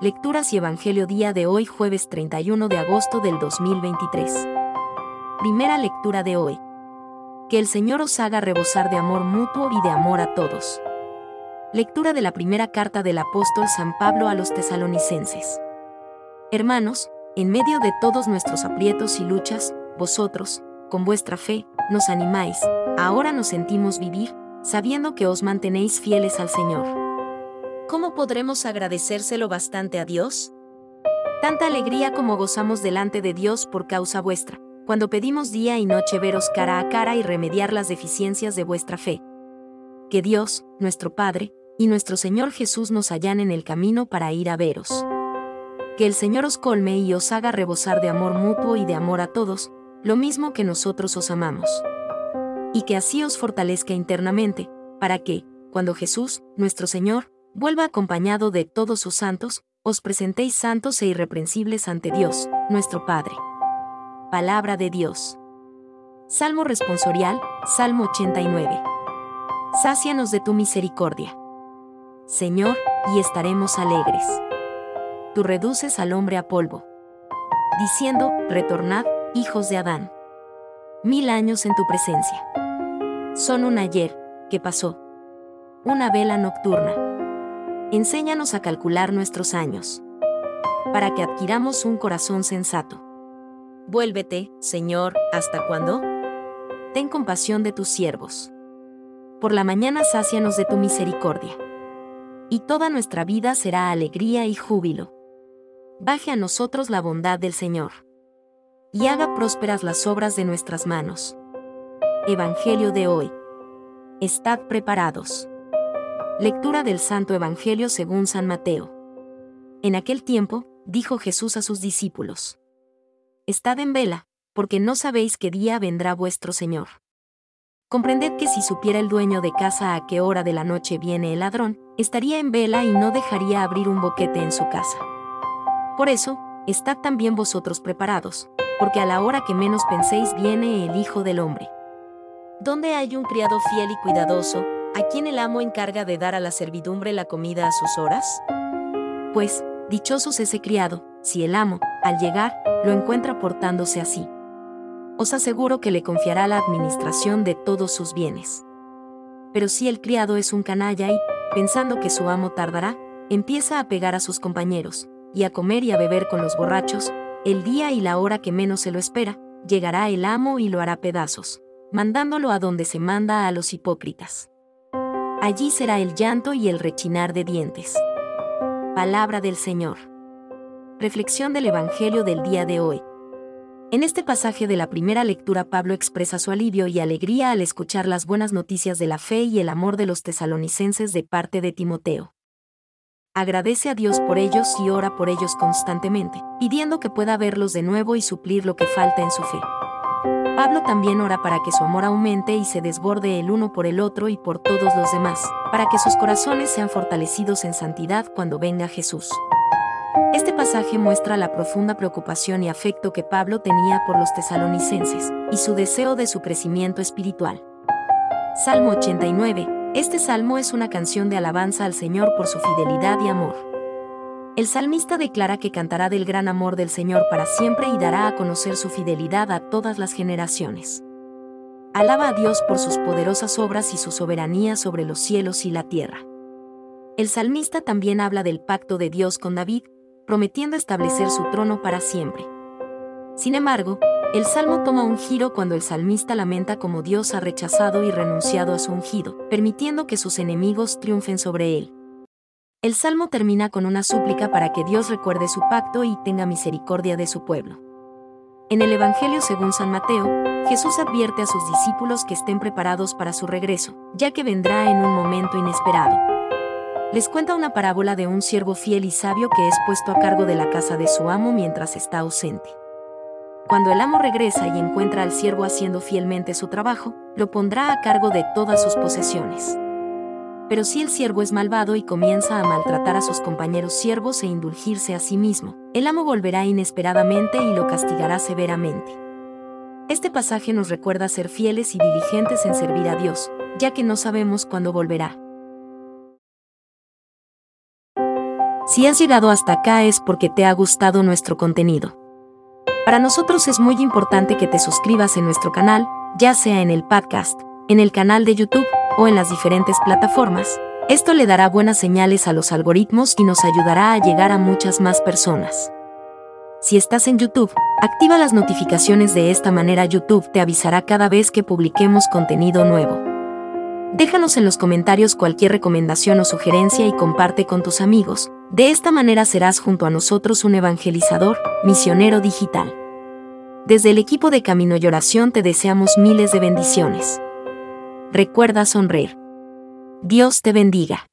Lecturas y Evangelio día de hoy jueves 31 de agosto del 2023. Primera lectura de hoy. Que el Señor os haga rebosar de amor mutuo y de amor a todos. Lectura de la primera carta del apóstol San Pablo a los tesalonicenses. Hermanos, en medio de todos nuestros aprietos y luchas, vosotros, con vuestra fe, nos animáis, ahora nos sentimos vivir, sabiendo que os mantenéis fieles al Señor. ¿Cómo podremos agradecérselo bastante a Dios? Tanta alegría como gozamos delante de Dios por causa vuestra, cuando pedimos día y noche veros cara a cara y remediar las deficiencias de vuestra fe. Que Dios, nuestro Padre, y nuestro Señor Jesús nos hallan en el camino para ir a veros. Que el Señor os colme y os haga rebosar de amor mutuo y de amor a todos, lo mismo que nosotros os amamos. Y que así os fortalezca internamente, para que, cuando Jesús, nuestro Señor, vuelva acompañado de todos sus santos, os presentéis santos e irreprensibles ante Dios, nuestro Padre. Palabra de Dios. Salmo responsorial, Salmo 89. Sácianos de tu misericordia. Señor, y estaremos alegres. Tú reduces al hombre a polvo. Diciendo, retornad, hijos de Adán. Mil años en tu presencia. Son un ayer, que pasó. Una vela nocturna. Enséñanos a calcular nuestros años. Para que adquiramos un corazón sensato. Vuélvete, Señor, ¿hasta cuándo? Ten compasión de tus siervos. Por la mañana sácianos de tu misericordia y toda nuestra vida será alegría y júbilo. Baje a nosotros la bondad del Señor. Y haga prósperas las obras de nuestras manos. Evangelio de hoy. Estad preparados. Lectura del Santo Evangelio según San Mateo. En aquel tiempo, dijo Jesús a sus discípulos. Estad en vela, porque no sabéis qué día vendrá vuestro Señor. Comprended que si supiera el dueño de casa a qué hora de la noche viene el ladrón, estaría en vela y no dejaría abrir un boquete en su casa. Por eso, estad también vosotros preparados, porque a la hora que menos penséis viene el Hijo del Hombre. ¿Dónde hay un criado fiel y cuidadoso, a quien el amo encarga de dar a la servidumbre la comida a sus horas? Pues, dichosos ese criado, si el amo, al llegar, lo encuentra portándose así os aseguro que le confiará la administración de todos sus bienes. Pero si el criado es un canalla y, pensando que su amo tardará, empieza a pegar a sus compañeros, y a comer y a beber con los borrachos, el día y la hora que menos se lo espera, llegará el amo y lo hará pedazos, mandándolo a donde se manda a los hipócritas. Allí será el llanto y el rechinar de dientes. Palabra del Señor. Reflexión del Evangelio del día de hoy. En este pasaje de la primera lectura Pablo expresa su alivio y alegría al escuchar las buenas noticias de la fe y el amor de los tesalonicenses de parte de Timoteo. Agradece a Dios por ellos y ora por ellos constantemente, pidiendo que pueda verlos de nuevo y suplir lo que falta en su fe. Pablo también ora para que su amor aumente y se desborde el uno por el otro y por todos los demás, para que sus corazones sean fortalecidos en santidad cuando venga Jesús. Este pasaje muestra la profunda preocupación y afecto que Pablo tenía por los tesalonicenses, y su deseo de su crecimiento espiritual. Salmo 89. Este salmo es una canción de alabanza al Señor por su fidelidad y amor. El salmista declara que cantará del gran amor del Señor para siempre y dará a conocer su fidelidad a todas las generaciones. Alaba a Dios por sus poderosas obras y su soberanía sobre los cielos y la tierra. El salmista también habla del pacto de Dios con David, prometiendo establecer su trono para siempre. Sin embargo, el salmo toma un giro cuando el salmista lamenta como Dios ha rechazado y renunciado a su ungido, permitiendo que sus enemigos triunfen sobre él. El salmo termina con una súplica para que Dios recuerde su pacto y tenga misericordia de su pueblo. En el Evangelio según San Mateo, Jesús advierte a sus discípulos que estén preparados para su regreso, ya que vendrá en un momento inesperado les cuenta una parábola de un siervo fiel y sabio que es puesto a cargo de la casa de su amo mientras está ausente. Cuando el amo regresa y encuentra al siervo haciendo fielmente su trabajo, lo pondrá a cargo de todas sus posesiones. Pero si el siervo es malvado y comienza a maltratar a sus compañeros siervos e indulgirse a sí mismo, el amo volverá inesperadamente y lo castigará severamente. Este pasaje nos recuerda ser fieles y diligentes en servir a Dios, ya que no sabemos cuándo volverá. Si has llegado hasta acá es porque te ha gustado nuestro contenido. Para nosotros es muy importante que te suscribas en nuestro canal, ya sea en el podcast, en el canal de YouTube o en las diferentes plataformas. Esto le dará buenas señales a los algoritmos y nos ayudará a llegar a muchas más personas. Si estás en YouTube, activa las notificaciones de esta manera YouTube te avisará cada vez que publiquemos contenido nuevo. Déjanos en los comentarios cualquier recomendación o sugerencia y comparte con tus amigos. De esta manera serás junto a nosotros un evangelizador, misionero digital. Desde el equipo de Camino y Oración te deseamos miles de bendiciones. Recuerda sonreír. Dios te bendiga.